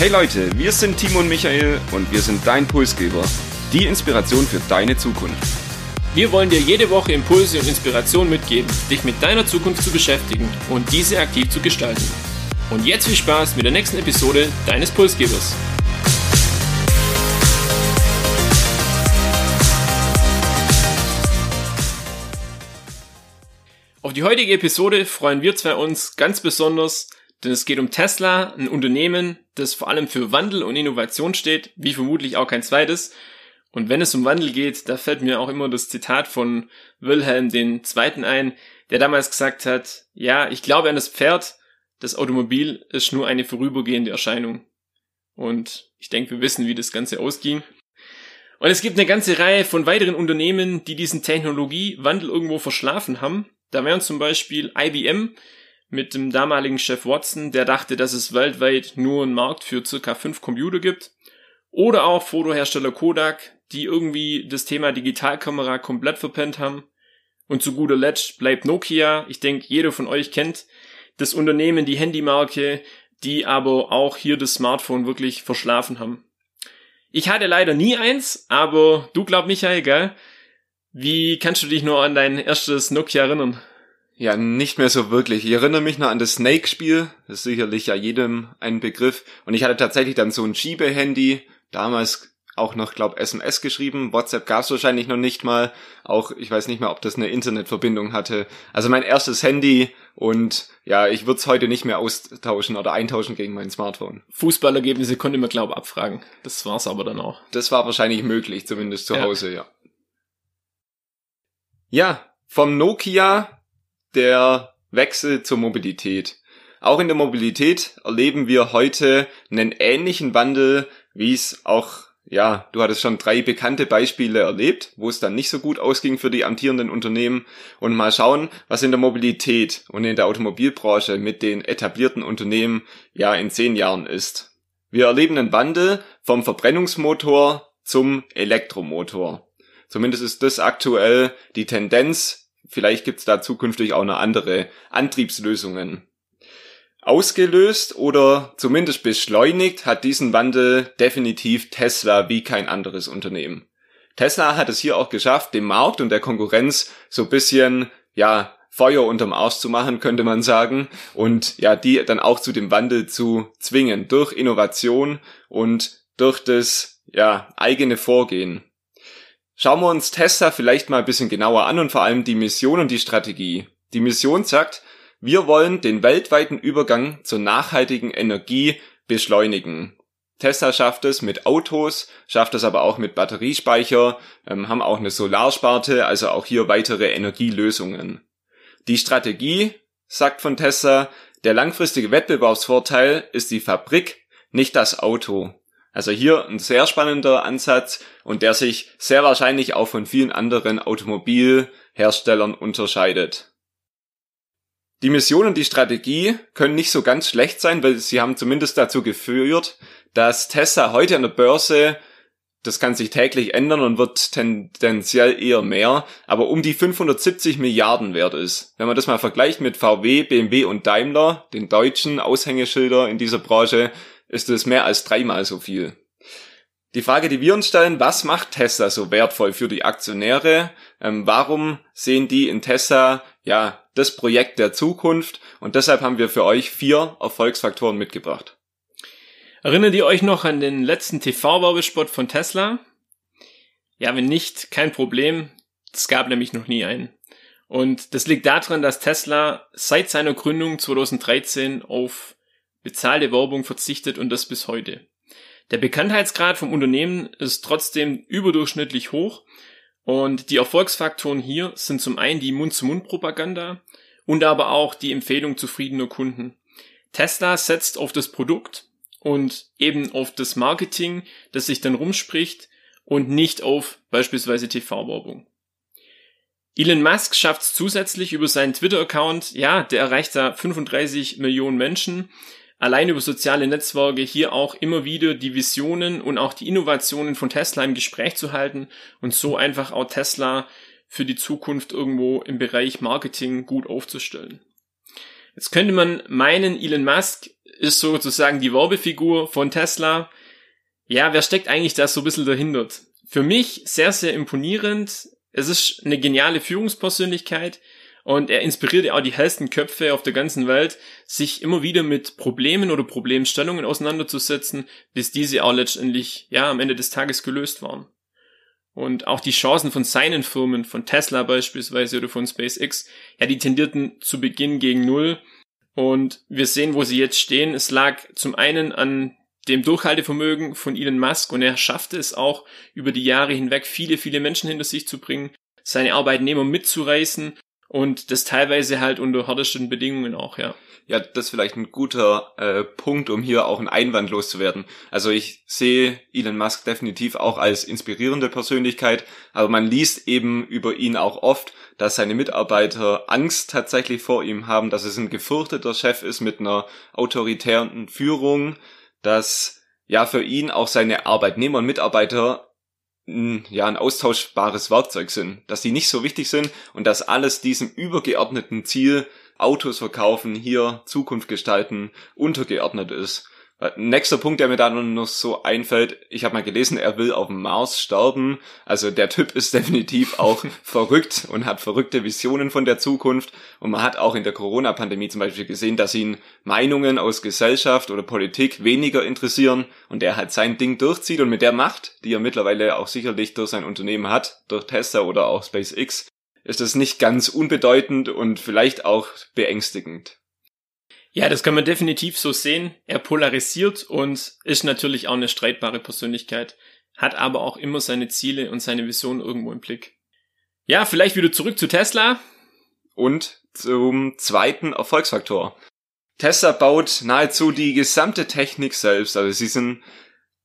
Hey Leute, wir sind Timo und Michael und wir sind dein Pulsgeber. Die Inspiration für deine Zukunft. Wir wollen dir jede Woche Impulse und Inspiration mitgeben, dich mit deiner Zukunft zu beschäftigen und diese aktiv zu gestalten. Und jetzt viel Spaß mit der nächsten Episode deines Pulsgebers. Auf die heutige Episode freuen wir zwei uns ganz besonders, denn es geht um Tesla, ein Unternehmen, das vor allem für Wandel und Innovation steht, wie vermutlich auch kein zweites. Und wenn es um Wandel geht, da fällt mir auch immer das Zitat von Wilhelm II. ein, der damals gesagt hat, ja, ich glaube an das Pferd, das Automobil ist nur eine vorübergehende Erscheinung. Und ich denke, wir wissen, wie das Ganze ausging. Und es gibt eine ganze Reihe von weiteren Unternehmen, die diesen Technologiewandel irgendwo verschlafen haben. Da wären zum Beispiel IBM, mit dem damaligen Chef Watson, der dachte, dass es weltweit nur einen Markt für circa fünf Computer gibt. Oder auch Fotohersteller Kodak, die irgendwie das Thema Digitalkamera komplett verpennt haben. Und zu guter Letzt bleibt Nokia. Ich denke, jeder von euch kennt das Unternehmen, die Handymarke, die aber auch hier das Smartphone wirklich verschlafen haben. Ich hatte leider nie eins, aber du glaub Michael, gell? Wie kannst du dich nur an dein erstes Nokia erinnern? Ja, nicht mehr so wirklich. Ich erinnere mich noch an das Snake-Spiel. Das ist sicherlich ja jedem ein Begriff. Und ich hatte tatsächlich dann so ein Schiebehandy. Damals auch noch, glaub, SMS geschrieben. WhatsApp gab's wahrscheinlich noch nicht mal. Auch, ich weiß nicht mehr, ob das eine Internetverbindung hatte. Also mein erstes Handy und ja, ich würde es heute nicht mehr austauschen oder eintauschen gegen mein Smartphone. Fußballergebnisse konnte man, glaub, abfragen. Das war's aber dann auch. Das war wahrscheinlich möglich, zumindest zu ja. Hause, ja. Ja, vom Nokia der Wechsel zur Mobilität. Auch in der Mobilität erleben wir heute einen ähnlichen Wandel, wie es auch, ja, du hattest schon drei bekannte Beispiele erlebt, wo es dann nicht so gut ausging für die amtierenden Unternehmen. Und mal schauen, was in der Mobilität und in der Automobilbranche mit den etablierten Unternehmen ja in zehn Jahren ist. Wir erleben einen Wandel vom Verbrennungsmotor zum Elektromotor. Zumindest ist das aktuell die Tendenz Vielleicht gibt's da zukünftig auch noch andere Antriebslösungen. Ausgelöst oder zumindest beschleunigt hat diesen Wandel definitiv Tesla wie kein anderes Unternehmen. Tesla hat es hier auch geschafft, dem Markt und der Konkurrenz so bisschen, ja, Feuer unterm Arsch zu machen, könnte man sagen, und ja, die dann auch zu dem Wandel zu zwingen, durch Innovation und durch das, ja, eigene Vorgehen. Schauen wir uns Tesla vielleicht mal ein bisschen genauer an und vor allem die Mission und die Strategie. Die Mission sagt, wir wollen den weltweiten Übergang zur nachhaltigen Energie beschleunigen. Tesla schafft es mit Autos, schafft es aber auch mit Batteriespeicher, ähm, haben auch eine Solarsparte, also auch hier weitere Energielösungen. Die Strategie, sagt von Tesla, der langfristige Wettbewerbsvorteil ist die Fabrik, nicht das Auto. Also hier ein sehr spannender Ansatz und der sich sehr wahrscheinlich auch von vielen anderen Automobilherstellern unterscheidet. Die Mission und die Strategie können nicht so ganz schlecht sein, weil sie haben zumindest dazu geführt, dass Tesla heute an der Börse, das kann sich täglich ändern und wird tendenziell eher mehr, aber um die 570 Milliarden wert ist. Wenn man das mal vergleicht mit VW, BMW und Daimler, den deutschen Aushängeschilder in dieser Branche, ist es mehr als dreimal so viel. Die Frage, die wir uns stellen, was macht Tesla so wertvoll für die Aktionäre? Ähm, warum sehen die in Tesla ja das Projekt der Zukunft? Und deshalb haben wir für euch vier Erfolgsfaktoren mitgebracht. Erinnert ihr euch noch an den letzten TV-Werbespot von Tesla? Ja, wenn nicht, kein Problem. Es gab nämlich noch nie einen. Und das liegt daran, dass Tesla seit seiner Gründung 2013 auf bezahlte Werbung verzichtet und das bis heute. Der Bekanntheitsgrad vom Unternehmen ist trotzdem überdurchschnittlich hoch und die Erfolgsfaktoren hier sind zum einen die Mund-zu-Mund-Propaganda und aber auch die Empfehlung zufriedener Kunden. Tesla setzt auf das Produkt und eben auf das Marketing, das sich dann rumspricht und nicht auf beispielsweise TV-Werbung. Elon Musk schafft es zusätzlich über seinen Twitter-Account, ja, der erreicht da 35 Millionen Menschen, allein über soziale Netzwerke hier auch immer wieder die Visionen und auch die Innovationen von Tesla im Gespräch zu halten und so einfach auch Tesla für die Zukunft irgendwo im Bereich Marketing gut aufzustellen. Jetzt könnte man meinen, Elon Musk ist sozusagen die Werbefigur von Tesla. Ja, wer steckt eigentlich da so ein bisschen dahinter? Für mich sehr, sehr imponierend. Es ist eine geniale Führungspersönlichkeit und er inspiriert ja auch die hellsten Köpfe auf der ganzen Welt, sich immer wieder mit Problemen oder Problemstellungen auseinanderzusetzen, bis diese auch letztendlich, ja, am Ende des Tages gelöst waren. Und auch die Chancen von seinen Firmen, von Tesla beispielsweise oder von SpaceX, ja, die tendierten zu Beginn gegen Null. Und wir sehen, wo sie jetzt stehen. Es lag zum einen an dem Durchhaltevermögen von Elon Musk und er schaffte es auch über die Jahre hinweg viele, viele Menschen hinter sich zu bringen, seine Arbeitnehmer mitzureißen und das teilweise halt unter härtesten Bedingungen auch, ja. Ja, das ist vielleicht ein guter äh, Punkt, um hier auch einen Einwand loszuwerden. Also ich sehe Elon Musk definitiv auch als inspirierende Persönlichkeit, aber man liest eben über ihn auch oft, dass seine Mitarbeiter Angst tatsächlich vor ihm haben, dass es ein gefürchteter Chef ist mit einer autoritären Führung, dass ja für ihn auch seine Arbeitnehmer und Mitarbeiter ja, ein austauschbares Werkzeug sind, dass die nicht so wichtig sind und dass alles diesem übergeordneten Ziel Autos verkaufen, hier Zukunft gestalten, untergeordnet ist. Nächster Punkt, der mir da noch so einfällt, ich habe mal gelesen, er will auf dem Mars sterben. Also der Typ ist definitiv auch verrückt und hat verrückte Visionen von der Zukunft. Und man hat auch in der Corona-Pandemie zum Beispiel gesehen, dass ihn Meinungen aus Gesellschaft oder Politik weniger interessieren und er halt sein Ding durchzieht und mit der Macht, die er mittlerweile auch sicherlich durch sein Unternehmen hat, durch Tesla oder auch SpaceX, ist das nicht ganz unbedeutend und vielleicht auch beängstigend. Ja, das kann man definitiv so sehen. Er polarisiert und ist natürlich auch eine streitbare Persönlichkeit, hat aber auch immer seine Ziele und seine Vision irgendwo im Blick. Ja, vielleicht wieder zurück zu Tesla. Und zum zweiten Erfolgsfaktor. Tesla baut nahezu die gesamte Technik selbst, also sie sind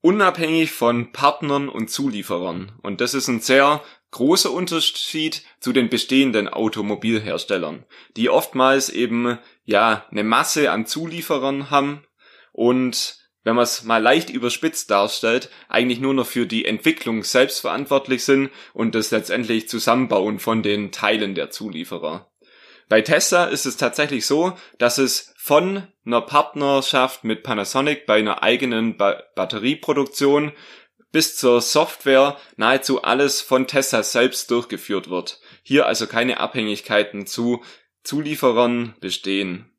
unabhängig von Partnern und Zulieferern. Und das ist ein sehr großer Unterschied zu den bestehenden Automobilherstellern, die oftmals eben ja eine Masse an Zulieferern haben und wenn man es mal leicht überspitzt darstellt, eigentlich nur noch für die Entwicklung selbst verantwortlich sind und das letztendlich Zusammenbauen von den Teilen der Zulieferer. Bei Tesla ist es tatsächlich so, dass es von einer Partnerschaft mit Panasonic bei einer eigenen ba Batterieproduktion bis zur Software nahezu alles von Tesla selbst durchgeführt wird. Hier also keine Abhängigkeiten zu Zulieferern bestehen.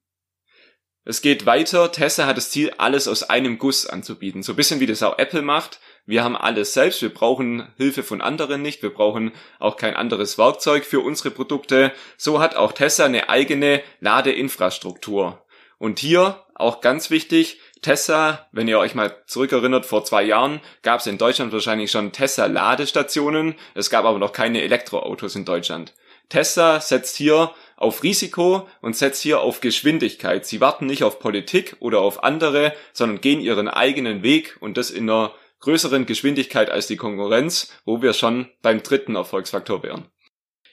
Es geht weiter. Tesla hat das Ziel, alles aus einem Guss anzubieten. So ein bisschen wie das auch Apple macht. Wir haben alles selbst. Wir brauchen Hilfe von anderen nicht. Wir brauchen auch kein anderes Werkzeug für unsere Produkte. So hat auch Tesla eine eigene Ladeinfrastruktur. Und hier auch ganz wichtig, Tesla, wenn ihr euch mal zurückerinnert, vor zwei Jahren gab es in Deutschland wahrscheinlich schon Tesla-Ladestationen. Es gab aber noch keine Elektroautos in Deutschland. Tesla setzt hier auf Risiko und setzt hier auf Geschwindigkeit. Sie warten nicht auf Politik oder auf andere, sondern gehen ihren eigenen Weg und das in einer größeren Geschwindigkeit als die Konkurrenz, wo wir schon beim dritten Erfolgsfaktor wären.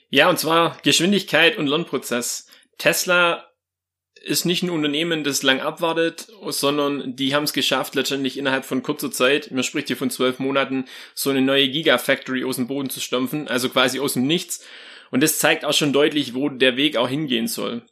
Ja, und zwar Geschwindigkeit und Lernprozess. Tesla ist nicht ein Unternehmen, das lang abwartet, sondern die haben es geschafft, letztendlich innerhalb von kurzer Zeit, man spricht hier von zwölf Monaten, so eine neue Gigafactory aus dem Boden zu stampfen, also quasi aus dem Nichts. Und das zeigt auch schon deutlich, wo der Weg auch hingehen soll.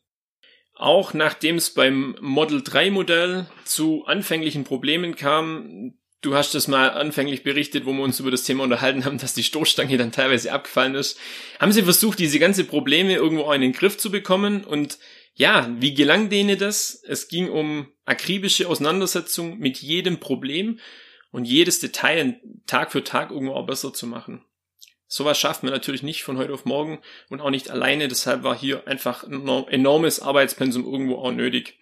Auch nachdem es beim Model 3 Modell zu anfänglichen Problemen kam, du hast das mal anfänglich berichtet, wo wir uns über das Thema unterhalten haben, dass die Stoßstange dann teilweise abgefallen ist, haben sie versucht, diese ganze Probleme irgendwo in den Griff zu bekommen und ja, wie gelang denen das? Es ging um akribische Auseinandersetzung mit jedem Problem und jedes Detail Tag für Tag irgendwo auch besser zu machen. Sowas schafft man natürlich nicht von heute auf morgen und auch nicht alleine. Deshalb war hier einfach ein enormes Arbeitspensum irgendwo auch nötig.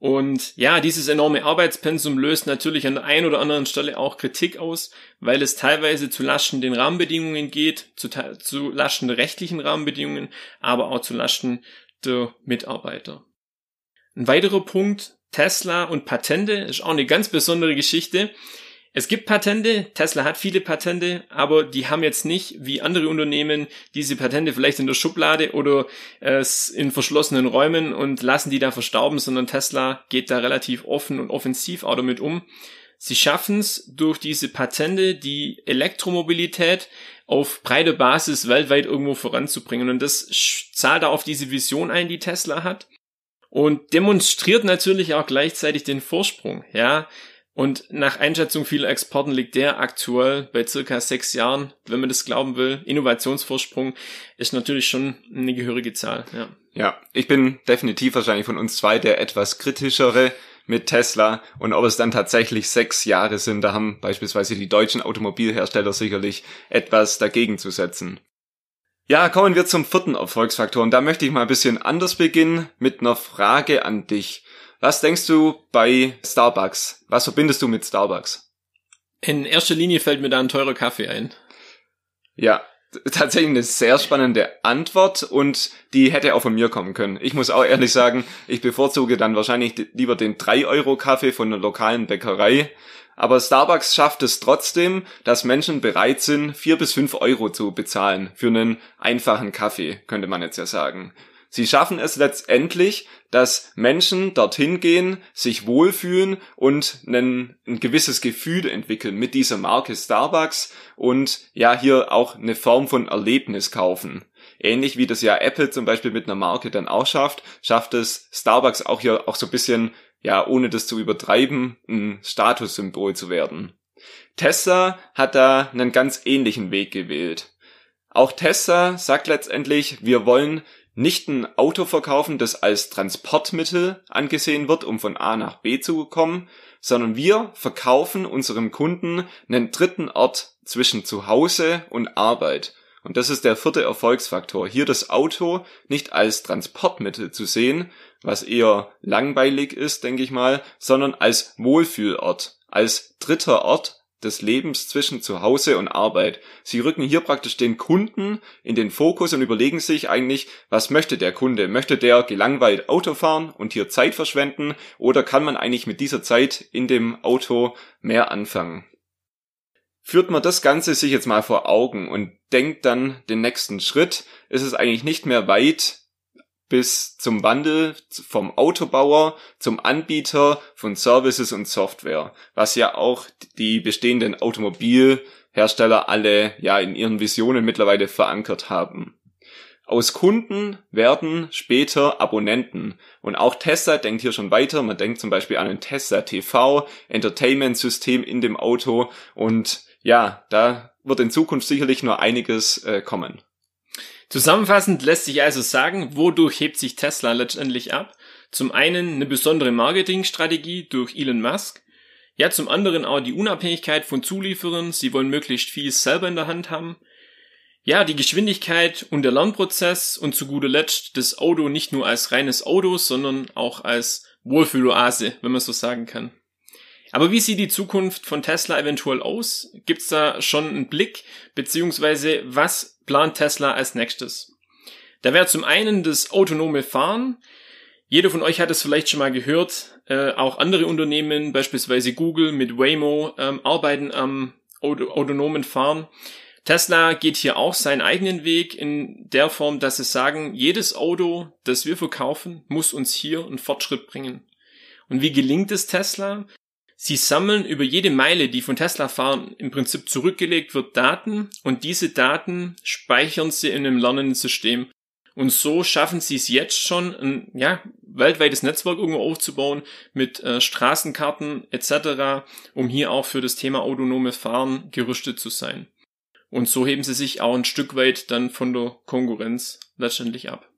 Und ja, dieses enorme Arbeitspensum löst natürlich an der einen oder anderen Stelle auch Kritik aus, weil es teilweise zu Lasten den Rahmenbedingungen geht, zu, zu Lasten der rechtlichen Rahmenbedingungen, aber auch zu Lasten der Mitarbeiter. Ein weiterer Punkt, Tesla und Patente, ist auch eine ganz besondere Geschichte. Es gibt Patente, Tesla hat viele Patente, aber die haben jetzt nicht wie andere Unternehmen diese Patente vielleicht in der Schublade oder äh, in verschlossenen Räumen und lassen die da verstauben, sondern Tesla geht da relativ offen und offensiv auch damit um. Sie schaffen es durch diese Patente, die Elektromobilität auf breiter Basis weltweit irgendwo voranzubringen. Und das zahlt da auf diese Vision ein, die Tesla hat. und demonstriert natürlich auch gleichzeitig den Vorsprung, ja. Und nach Einschätzung vieler Experten liegt der aktuell bei circa sechs Jahren, wenn man das glauben will. Innovationsvorsprung ist natürlich schon eine gehörige Zahl, ja. Ja, ich bin definitiv wahrscheinlich von uns zwei der etwas kritischere mit Tesla und ob es dann tatsächlich sechs Jahre sind, da haben beispielsweise die deutschen Automobilhersteller sicherlich etwas dagegen zu setzen. Ja, kommen wir zum vierten Erfolgsfaktor und da möchte ich mal ein bisschen anders beginnen mit einer Frage an dich. Was denkst du bei Starbucks? Was verbindest du mit Starbucks? In erster Linie fällt mir da ein teurer Kaffee ein. Ja, tatsächlich eine sehr spannende Antwort und die hätte auch von mir kommen können. Ich muss auch ehrlich sagen, ich bevorzuge dann wahrscheinlich lieber den 3-Euro-Kaffee von einer lokalen Bäckerei. Aber Starbucks schafft es trotzdem, dass Menschen bereit sind, 4 bis 5 Euro zu bezahlen für einen einfachen Kaffee, könnte man jetzt ja sagen. Sie schaffen es letztendlich, dass Menschen dorthin gehen, sich wohlfühlen und ein, ein gewisses Gefühl entwickeln mit dieser Marke Starbucks und ja hier auch eine Form von Erlebnis kaufen. Ähnlich wie das ja Apple zum Beispiel mit einer Marke dann auch schafft, schafft es Starbucks auch hier auch so ein bisschen, ja, ohne das zu übertreiben, ein Statussymbol zu werden. Tesla hat da einen ganz ähnlichen Weg gewählt. Auch Tesla sagt letztendlich, wir wollen nicht ein Auto verkaufen, das als Transportmittel angesehen wird, um von A nach B zu kommen, sondern wir verkaufen unserem Kunden einen dritten Ort zwischen Zuhause und Arbeit. Und das ist der vierte Erfolgsfaktor. Hier das Auto nicht als Transportmittel zu sehen, was eher langweilig ist, denke ich mal, sondern als Wohlfühlort, als dritter Ort, des Lebens zwischen Zuhause und Arbeit. Sie rücken hier praktisch den Kunden in den Fokus und überlegen sich eigentlich, was möchte der Kunde? Möchte der gelangweilt Auto fahren und hier Zeit verschwenden oder kann man eigentlich mit dieser Zeit in dem Auto mehr anfangen? Führt man das Ganze sich jetzt mal vor Augen und denkt dann den nächsten Schritt, ist es eigentlich nicht mehr weit bis zum Wandel vom Autobauer zum Anbieter von Services und Software, was ja auch die bestehenden Automobilhersteller alle ja in ihren Visionen mittlerweile verankert haben. Aus Kunden werden später Abonnenten. Und auch Tesla denkt hier schon weiter. Man denkt zum Beispiel an ein Tesla TV, Entertainment-System in dem Auto. Und ja, da wird in Zukunft sicherlich nur einiges äh, kommen. Zusammenfassend lässt sich also sagen, wodurch hebt sich Tesla letztendlich ab? Zum einen eine besondere Marketingstrategie durch Elon Musk, ja zum anderen auch die Unabhängigkeit von Zulieferern, sie wollen möglichst viel selber in der Hand haben, ja die Geschwindigkeit und der Lernprozess und zu guter Letzt das Auto nicht nur als reines Auto, sondern auch als Wohlfühloase, wenn man so sagen kann. Aber wie sieht die Zukunft von Tesla eventuell aus? Gibt's da schon einen Blick? Beziehungsweise was plant Tesla als nächstes? Da wäre zum einen das autonome Fahren. Jeder von euch hat es vielleicht schon mal gehört. Äh, auch andere Unternehmen, beispielsweise Google mit Waymo, ähm, arbeiten am auto autonomen Fahren. Tesla geht hier auch seinen eigenen Weg in der Form, dass sie sagen, jedes Auto, das wir verkaufen, muss uns hier einen Fortschritt bringen. Und wie gelingt es Tesla? Sie sammeln über jede Meile, die von Tesla fahren, im Prinzip zurückgelegt wird, Daten und diese Daten speichern sie in einem lernenden System. Und so schaffen sie es jetzt schon, ein ja, weltweites Netzwerk irgendwo aufzubauen mit äh, Straßenkarten etc., um hier auch für das Thema autonomes Fahren gerüstet zu sein. Und so heben sie sich auch ein Stück weit dann von der Konkurrenz letztendlich ab.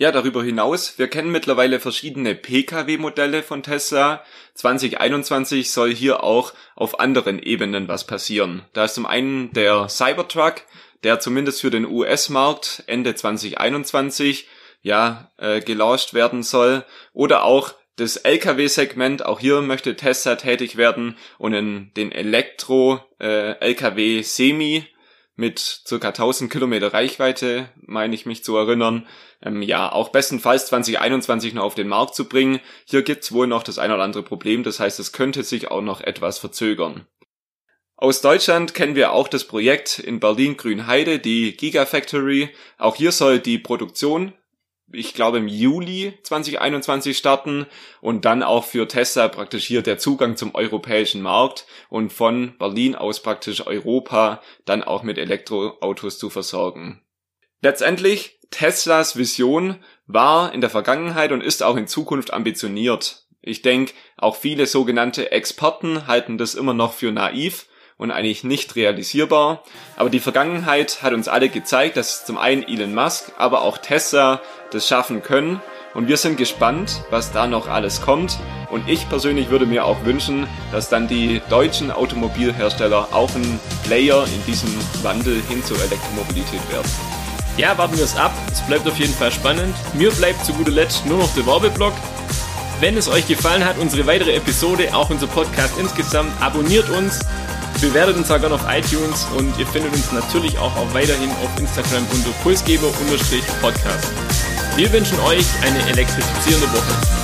Ja, darüber hinaus, wir kennen mittlerweile verschiedene Pkw-Modelle von Tesla. 2021 soll hier auch auf anderen Ebenen was passieren. Da ist zum einen der Cybertruck, der zumindest für den US-Markt Ende 2021 ja äh, gelauncht werden soll. Oder auch das Lkw-Segment, auch hier möchte Tesla tätig werden und in den Elektro-Lkw äh, mit circa 1000 Kilometer Reichweite, meine ich mich zu erinnern, ähm, ja, auch bestenfalls 2021 noch auf den Markt zu bringen. Hier gibt's wohl noch das ein oder andere Problem, das heißt, es könnte sich auch noch etwas verzögern. Aus Deutschland kennen wir auch das Projekt in Berlin-Grünheide, die Gigafactory. Auch hier soll die Produktion ich glaube, im Juli 2021 starten und dann auch für Tesla praktisch hier der Zugang zum europäischen Markt und von Berlin aus praktisch Europa dann auch mit Elektroautos zu versorgen. Letztendlich Teslas Vision war in der Vergangenheit und ist auch in Zukunft ambitioniert. Ich denke, auch viele sogenannte Experten halten das immer noch für naiv und eigentlich nicht realisierbar. Aber die Vergangenheit hat uns alle gezeigt, dass zum einen Elon Musk, aber auch Tesla das schaffen können. Und wir sind gespannt, was da noch alles kommt. Und ich persönlich würde mir auch wünschen, dass dann die deutschen Automobilhersteller auch ein Player in diesem Wandel hin zur Elektromobilität werden. Ja, warten wir es ab. Es bleibt auf jeden Fall spannend. Mir bleibt zu guter Letzt nur noch der Werbeblock. Wenn es euch gefallen hat, unsere weitere Episode, auch unser Podcast insgesamt, abonniert uns, bewertet uns gerne auf iTunes und ihr findet uns natürlich auch, auch weiterhin auf Instagram unter Pulsgeber-Podcast. Wir wünschen euch eine elektrifizierende Woche.